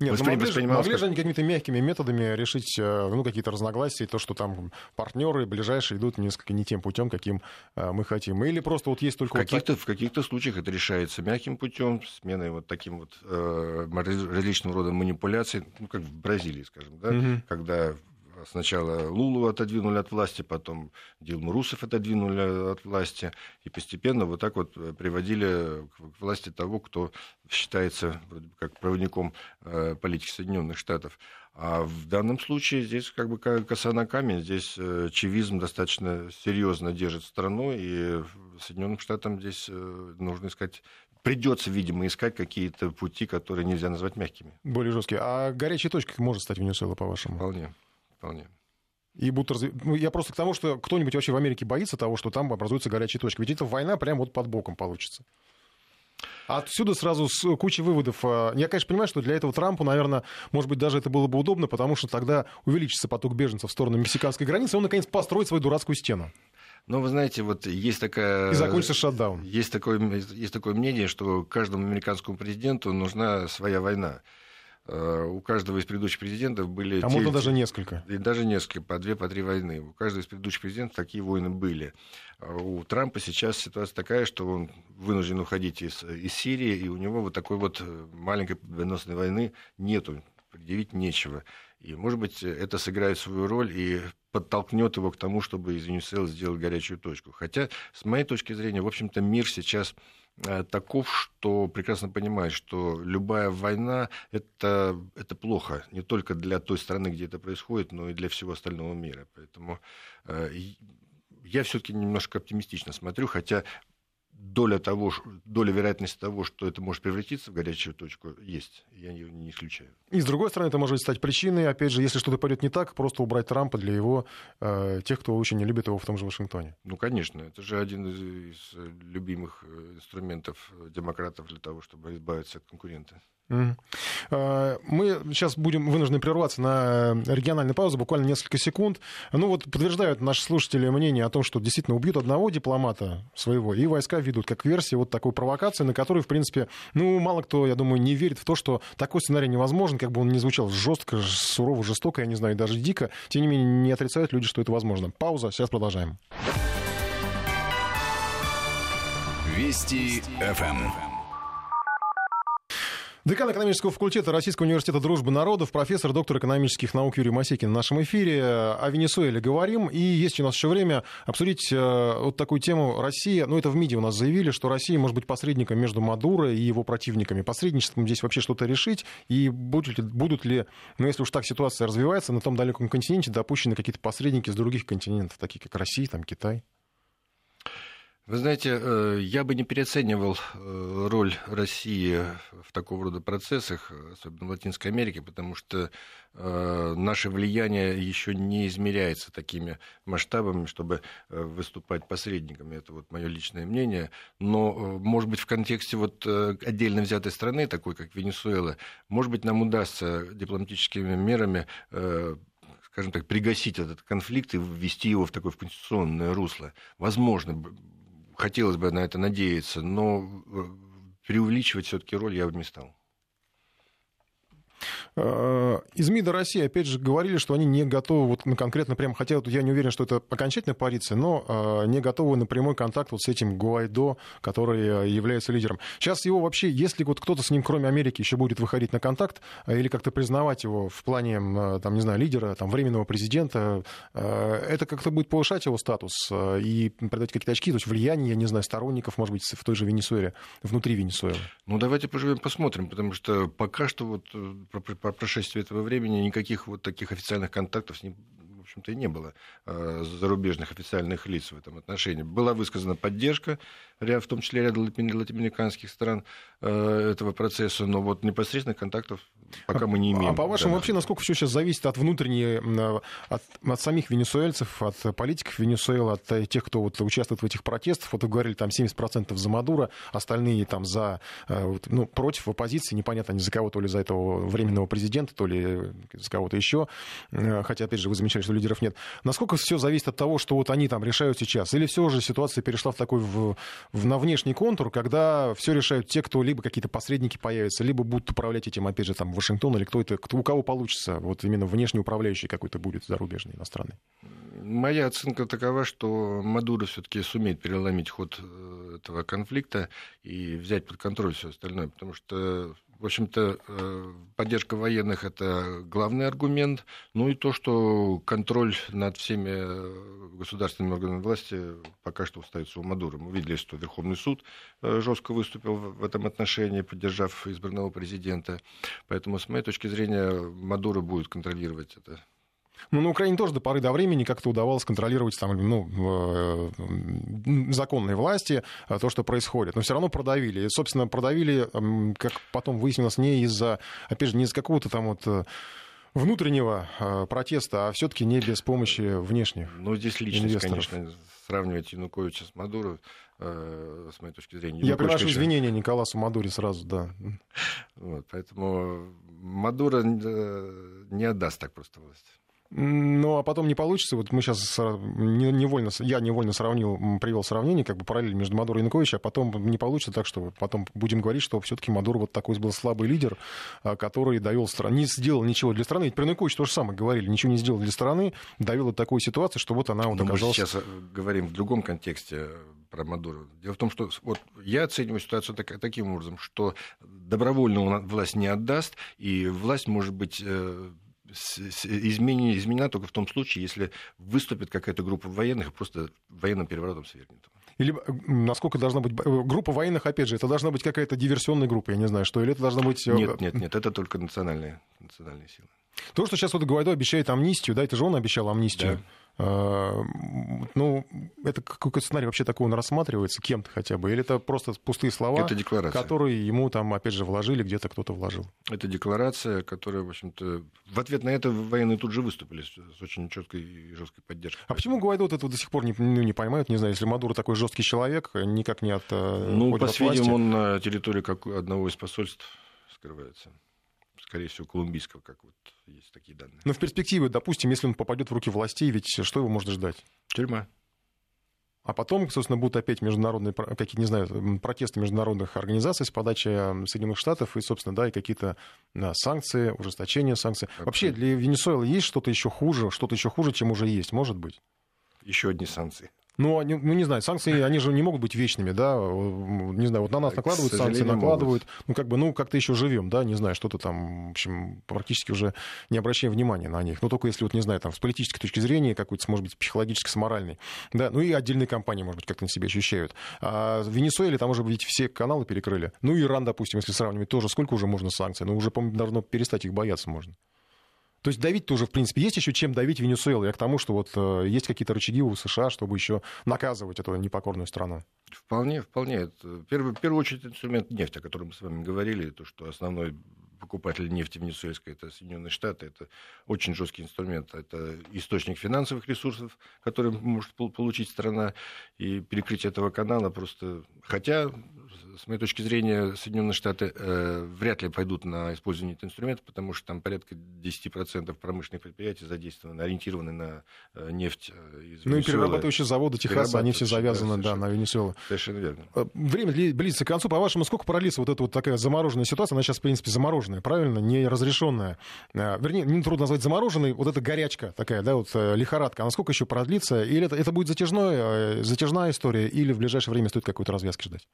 нет, ну могли, же, могли же они какими-то мягкими методами решить э, ну, какие-то разногласия, то, что там партнеры ближайшие идут несколько не тем путем, каким э, мы хотим. Или просто вот есть только... В каких-то, вот в каких-то случаях это решается мягким путем, сменой вот таким вот э, различным родом манипуляций, ну, как в Бразилии, скажем, да, угу. когда сначала Лулу отодвинули от власти, потом Дилму Русов отодвинули от власти, и постепенно вот так вот приводили к власти того, кто считается как проводником э, политики Соединенных Штатов. А в данном случае здесь как бы коса на камень, здесь э, чевизм достаточно серьезно держит страну, и Соединенным Штатам здесь э, нужно искать придется, видимо, искать какие-то пути, которые нельзя назвать мягкими. Более жесткие. А горячей точкой может стать Венесуэла, по-вашему? Вполне вполне. И будут разв... ну, я просто к тому, что кто-нибудь вообще в Америке боится того, что там образуется горячая точка. Ведь это война прямо вот под боком получится. Отсюда сразу с кучей выводов. А, я, конечно, понимаю, что для этого Трампу, наверное, может быть, даже это было бы удобно, потому что тогда увеличится поток беженцев в сторону мексиканской границы, и он, наконец, построит свою дурацкую стену. Но вы знаете, вот есть такая... И закончится шатдаун. Есть такое, есть такое мнение, что каждому американскому президенту нужна своя война. Э, у каждого из предыдущих президентов были... А можно даже несколько. И даже несколько, по две, по три войны. У каждого из предыдущих президентов такие войны были. А у Трампа сейчас ситуация такая, что он вынужден уходить из, из Сирии, и у него вот такой вот э, маленькой победоносной войны нету, предъявить нечего. И, может быть, это сыграет свою роль и подтолкнет его к тому, чтобы из Венесуэлы сделать горячую точку. Хотя, с моей точки зрения, в общем-то, мир сейчас таков, что прекрасно понимает, что любая война это, это плохо не только для той страны, где это происходит, но и для всего остального мира. Поэтому э, я все-таки немножко оптимистично смотрю, хотя доля, того, доля вероятности того, что это может превратиться в горячую точку, есть. Я ее не исключаю. И с другой стороны, это может стать причиной, опять же, если что-то пойдет не так, просто убрать Трампа для его, э, тех, кто очень не любит его в том же Вашингтоне. Ну, конечно. Это же один из, из любимых э, инструментов демократов для того, чтобы избавиться от конкурента. А, мы сейчас будем вынуждены прерваться на региональную паузу, буквально несколько секунд. Ну вот подтверждают наши слушатели мнение о том, что действительно убьют одного дипломата своего, и войска ведут как версии вот такой провокации, на которую, в принципе, ну, мало кто, я думаю, не верит в то, что такой сценарий невозможен, как бы он ни звучал жестко, сурово, жестоко, я не знаю, даже дико. Тем не менее, не отрицают люди, что это возможно. Пауза, сейчас продолжаем. Вести ФМ. Декан экономического факультета Российского университета дружбы народов, профессор, доктор экономических наук Юрий Масекин в нашем эфире. О Венесуэле говорим. И есть у нас еще время обсудить э, вот такую тему. Россия, ну это в МИДе у нас заявили, что Россия может быть посредником между Мадуро и его противниками. Посредничеством здесь вообще что-то решить. И будут ли, будут ли, ну если уж так ситуация развивается, на том далеком континенте допущены какие-то посредники с других континентов, такие как Россия, там, Китай? Вы знаете, э, я бы не переоценивал э, роль России в такого рода процессах, особенно в Латинской Америке, потому что э, наше влияние еще не измеряется такими масштабами, чтобы выступать посредниками. Это вот мое личное мнение. Но, может быть, в контексте вот отдельно взятой страны, такой как Венесуэла, может быть, нам удастся дипломатическими мерами скажем так, пригасить этот конфликт и ввести его в такое в конституционное русло. Возможно, хотелось бы на это надеяться, но э, преувеличивать все-таки роль я бы не стал. Э, из МИДа России, опять же, говорили, что они не готовы вот конкретно прямо, хотя вот я не уверен, что это окончательная позиция, но э, не готовы на прямой контакт вот с этим Гуайдо, который является лидером. Сейчас его вообще, если вот кто-то с ним, кроме Америки, еще будет выходить на контакт или как-то признавать его в плане, там, не знаю, лидера, там, временного президента, это как-то будет повышать его статус и придать какие-то очки, то есть влияние, я не знаю, сторонников, может быть, в той же Венесуэле, внутри Венесуэлы. Ну, давайте поживем, посмотрим, потому что пока что вот по прошествии этого времени никаких вот таких официальных контактов с ним общем-то, и не было э, зарубежных официальных лиц в этом отношении. Была высказана поддержка, в том числе ряда латиноамериканских стран э, этого процесса, но вот непосредственных контактов пока мы не имеем. А по-вашему, вообще, насколько все сейчас зависит от внутренней, от, от самих венесуэльцев, от политиков Венесуэлы, от тех, кто вот участвует в этих протестах? Вот вы говорили, там 70% за Мадура, остальные там за, э, ну, против оппозиции, непонятно, они за кого, то ли за этого временного президента, то ли за кого-то еще. Хотя, опять же, вы замечали, что что лидеров нет. Насколько все зависит от того, что вот они там решают сейчас? Или все же ситуация перешла в такой в, в, на внешний контур, когда все решают те, кто либо какие-то посредники появятся, либо будут управлять этим, опять же, там, Вашингтон или кто это, кто, у кого получится, вот именно внешний управляющий какой-то будет зарубежный, иностранный? Моя оценка такова, что Мадуро все-таки сумеет переломить ход э, этого конфликта и взять под контроль все остальное, потому что в общем-то, э, поддержка военных – это главный аргумент. Ну и то, что контроль над всеми э, государственными органами власти пока что остается у Мадуро. Мы видели, что Верховный суд э, жестко выступил в этом отношении, поддержав избранного президента. Поэтому, с моей точки зрения, Мадуро будет контролировать это ну, на Украине тоже до поры до времени как-то удавалось контролировать там, ну, э, законные власти, э, то, что происходит. Но все равно продавили. И, собственно, продавили, как потом выяснилось, не из-за, опять же, не из какого-то там вот э, внутреннего протеста, а все-таки не без помощи внешних. Ну, здесь личность, инвесторов. конечно, сравнивать Януковича с Мадуро, э, с моей точки зрения. Я приношу конечно... извинения Николасу Мадуре сразу, да. Вот, поэтому Мадуро не отдаст так просто власть. Ну, а потом не получится. Вот мы сейчас невольно, я невольно сравнил, привел сравнение, как бы параллель между Мадуро и Януковичем, а потом не получится так, что потом будем говорить, что все-таки Мадуро вот такой был слабый лидер, а, который довел страну, не сделал ничего для страны. Ведь про Януковича то же самое говорили, ничего не сделал для страны, довел до такой ситуации, что вот она вот Но оказалась... Мы сейчас э, говорим в другом контексте э, про Мадуро. Дело в том, что вот я оцениваю ситуацию так, таким образом, что добровольно он власть не отдаст, и власть может быть э, изменена, изменена только в том случае, если выступит какая-то группа военных и просто военным переворотом свергнет. Или насколько должна быть э, группа военных, опять же, это должна быть какая-то диверсионная группа, я не знаю, что, или это должна быть... Э, нет, нет, нет, это только национальные, национальные силы. То, что сейчас вот Гуайдо обещает амнистию, да, это же он обещал амнистию. Да. А, ну, это какой сценарий вообще такой он рассматривается кем-то хотя бы? Или это просто пустые слова, это декларация. которые ему там, опять же, вложили, где-то кто-то вложил? Это декларация, которая, в общем-то... В ответ на это военные тут же выступили с очень четкой и жесткой поддержкой. А почему Гуайдо вот этого до сих пор не, ну, не поймают? Не знаю, если Мадуро такой жесткий человек, никак не от э, Ну, по-видимому, он на территории как одного из посольств скрывается скорее всего, колумбийского, как вот есть такие данные. Но в перспективе, допустим, если он попадет в руки властей, ведь что его может ждать? Тюрьма. А потом, собственно, будут опять международные, какие не знаю, протесты международных организаций с подачи Соединенных Штатов и, собственно, да, и какие-то да, санкции, ужесточение санкций. Абсолютно. Вообще для Венесуэлы есть что-то еще хуже, что-то еще хуже, чем уже есть, может быть? Еще одни санкции. Ну, они, ну, не знаю, санкции, они же не могут быть вечными, да, не знаю, вот на нас накладывают санкции, накладывают, могут. ну, как бы, ну, как-то еще живем, да, не знаю, что-то там, в общем, практически уже не обращаем внимания на них, ну, только если, вот, не знаю, там, с политической точки зрения, какой-то, может быть, психологически, с моральной, да, ну, и отдельные компании, может быть, как-то на себя ощущают. А в Венесуэле там уже, ведь все каналы перекрыли, ну, Иран, допустим, если сравнивать, тоже сколько уже можно санкций, ну, уже, по-моему, должно перестать их бояться можно. То есть давить тоже, в принципе, есть еще чем давить Венесуэлу. Я к тому, что вот э, есть какие-то рычаги у США, чтобы еще наказывать эту непокорную страну. Вполне, вполне. Первый, в первую очередь инструмент нефти, о котором мы с вами говорили, то, что основной покупатель нефти венесуэльской, это Соединенные Штаты, это очень жесткий инструмент, это источник финансовых ресурсов, который может получить страна, и перекрытие этого канала просто... Хотя с моей точки зрения, Соединенные Штаты э, вряд ли пойдут на использование этого инструмента, потому что там порядка 10% промышленных предприятий задействованы, ориентированы на э, нефть э, из Ну и перерабатывающие заводы Техаса, они все завязаны да, да, на Венесуэлу. Совершенно верно. Э, время близится к концу. По-вашему, сколько продлится вот эта вот такая замороженная ситуация? Она сейчас, в принципе, замороженная, правильно? Не разрешенная. Э, вернее, не трудно назвать замороженной. Вот эта горячка такая, да, вот лихорадка. Она сколько еще продлится? Или это, это будет затяжной, затяжная история, или в ближайшее время стоит какой-то развязки ждать?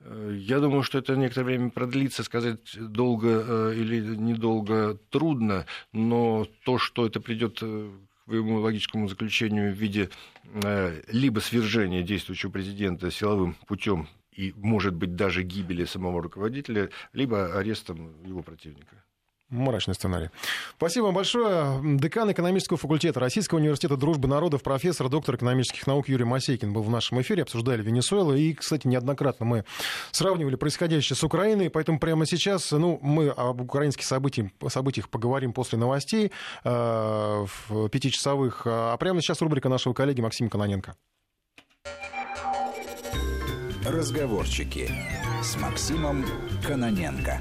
Я думаю, что это некоторое время продлится, сказать долго э, или недолго трудно, но то, что это придет э, к логическому заключению в виде э, либо свержения действующего президента силовым путем и, может быть, даже гибели самого руководителя, либо арестом его противника. Мрачный сценарий. Спасибо вам большое. Декан экономического факультета Российского университета дружбы народов, профессор, доктор экономических наук Юрий Масейкин был в нашем эфире, обсуждали Венесуэлу. И, кстати, неоднократно мы сравнивали происходящее с Украиной, поэтому прямо сейчас ну, мы об украинских событиях, событиях поговорим после новостей э, пятичасовых. А прямо сейчас рубрика нашего коллеги Максима Кононенко. Разговорчики с Максимом Кононенко.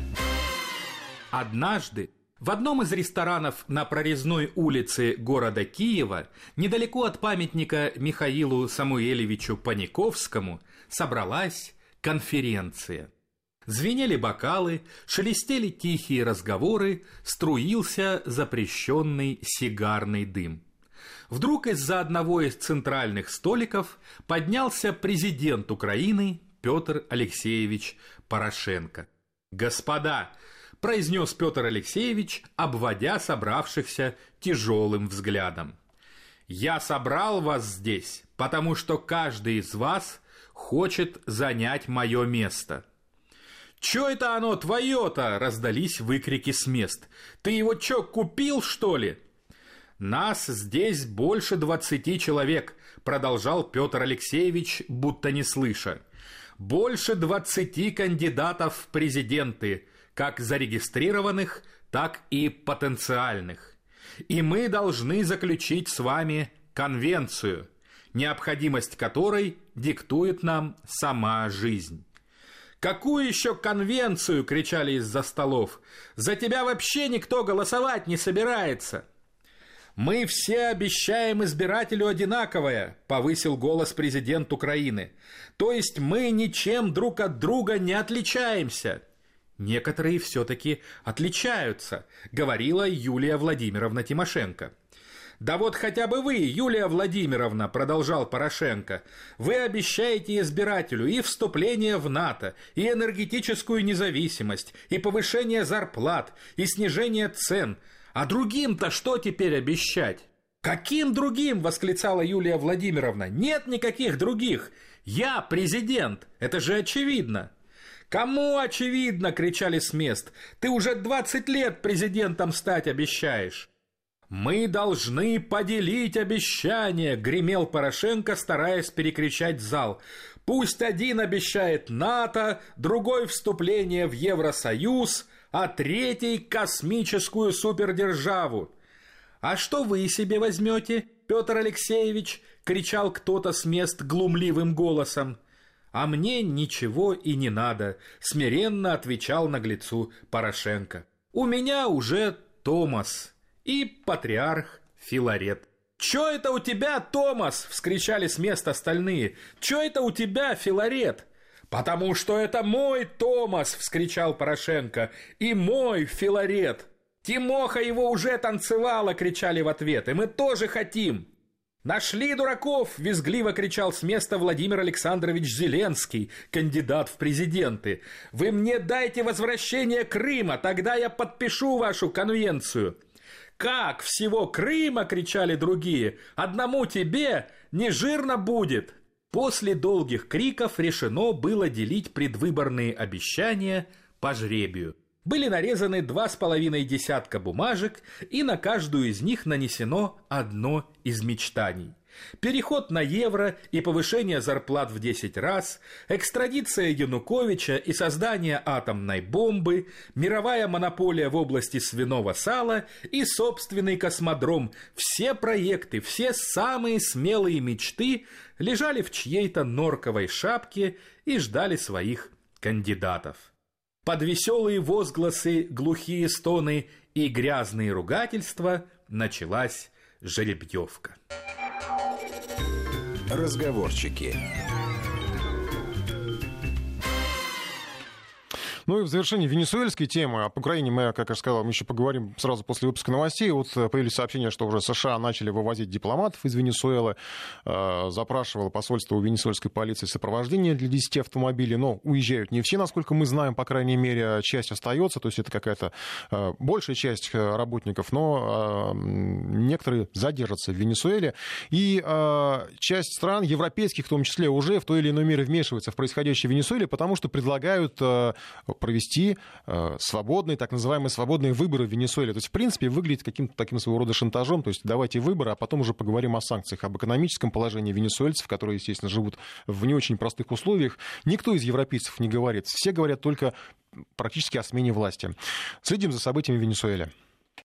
Однажды в одном из ресторанов на прорезной улице города Киева, недалеко от памятника Михаилу Самуэлевичу Паниковскому, собралась конференция. Звенели бокалы, шелестели тихие разговоры, струился запрещенный сигарный дым. Вдруг из-за одного из центральных столиков поднялся президент Украины Петр Алексеевич Порошенко. «Господа, – произнес Петр Алексеевич, обводя собравшихся тяжелым взглядом. «Я собрал вас здесь, потому что каждый из вас хочет занять мое место». «Чё это оно твое-то?» – раздались выкрики с мест. «Ты его чё, купил, что ли?» «Нас здесь больше двадцати человек», – продолжал Петр Алексеевич, будто не слыша. «Больше двадцати кандидатов в президенты. Как зарегистрированных, так и потенциальных. И мы должны заключить с вами конвенцию, необходимость которой диктует нам сама жизнь. «Какую еще конвенцию?» – кричали из-за столов. «За тебя вообще никто голосовать не собирается!» «Мы все обещаем избирателю одинаковое», – повысил голос президент Украины. «То есть мы ничем друг от друга не отличаемся». «Некоторые все-таки отличаются», – говорила Юлия Владимировна Тимошенко. «Да вот хотя бы вы, Юлия Владимировна», – продолжал Порошенко, – «вы обещаете избирателю и вступление в НАТО, и энергетическую независимость, и повышение зарплат, и снижение цен. А другим-то что теперь обещать?» «Каким другим?» – восклицала Юлия Владимировна. «Нет никаких других. Я президент. Это же очевидно». «Кому очевидно?» – кричали с мест. «Ты уже 20 лет президентом стать обещаешь». «Мы должны поделить обещание», — гремел Порошенко, стараясь перекричать зал. «Пусть один обещает НАТО, другой — вступление в Евросоюз, а третий — космическую супердержаву». «А что вы себе возьмете, Петр Алексеевич?» — кричал кто-то с мест глумливым голосом. «А мне ничего и не надо», — смиренно отвечал наглецу Порошенко. «У меня уже Томас» и патриарх Филарет. «Чё это у тебя, Томас?» – вскричали с места остальные. «Чё это у тебя, Филарет?» «Потому что это мой Томас!» – вскричал Порошенко. «И мой Филарет!» «Тимоха его уже танцевала!» – кричали в ответ. «И мы тоже хотим!» «Нашли дураков!» – визгливо кричал с места Владимир Александрович Зеленский, кандидат в президенты. «Вы мне дайте возвращение Крыма, тогда я подпишу вашу конвенцию!» «Как всего Крыма!» — кричали другие. «Одному тебе не жирно будет!» После долгих криков решено было делить предвыборные обещания по жребию. Были нарезаны два с половиной десятка бумажек, и на каждую из них нанесено одно из мечтаний – Переход на евро и повышение зарплат в 10 раз, экстрадиция Януковича и создание атомной бомбы, мировая монополия в области свиного сала и собственный космодром. Все проекты, все самые смелые мечты лежали в чьей-то норковой шапке и ждали своих кандидатов. Под веселые возгласы, глухие стоны и грязные ругательства началась жеребьевка. Разговорчики. Ну и в завершении венесуэльской темы. Об Украине мы, как я сказал, мы еще поговорим сразу после выпуска новостей. Вот э, появились сообщения, что уже США начали вывозить дипломатов из Венесуэлы. Э, запрашивало посольство у венесуэльской полиции сопровождение для 10 автомобилей. Но уезжают не все, насколько мы знаем, по крайней мере, часть остается. То есть это какая-то э, большая часть работников, но некоторые задержатся в Венесуэле. И часть стран, европейских в том числе, уже в той или иной мере вмешиваются в происходящее в Венесуэле, потому что предлагают провести э, свободные, так называемые свободные выборы в Венесуэле. То есть, в принципе, выглядит каким-то таким своего рода шантажом. То есть, давайте выборы, а потом уже поговорим о санкциях, об экономическом положении венесуэльцев, которые, естественно, живут в не очень простых условиях. Никто из европейцев не говорит. Все говорят только практически о смене власти. Следим за событиями в Венесуэле.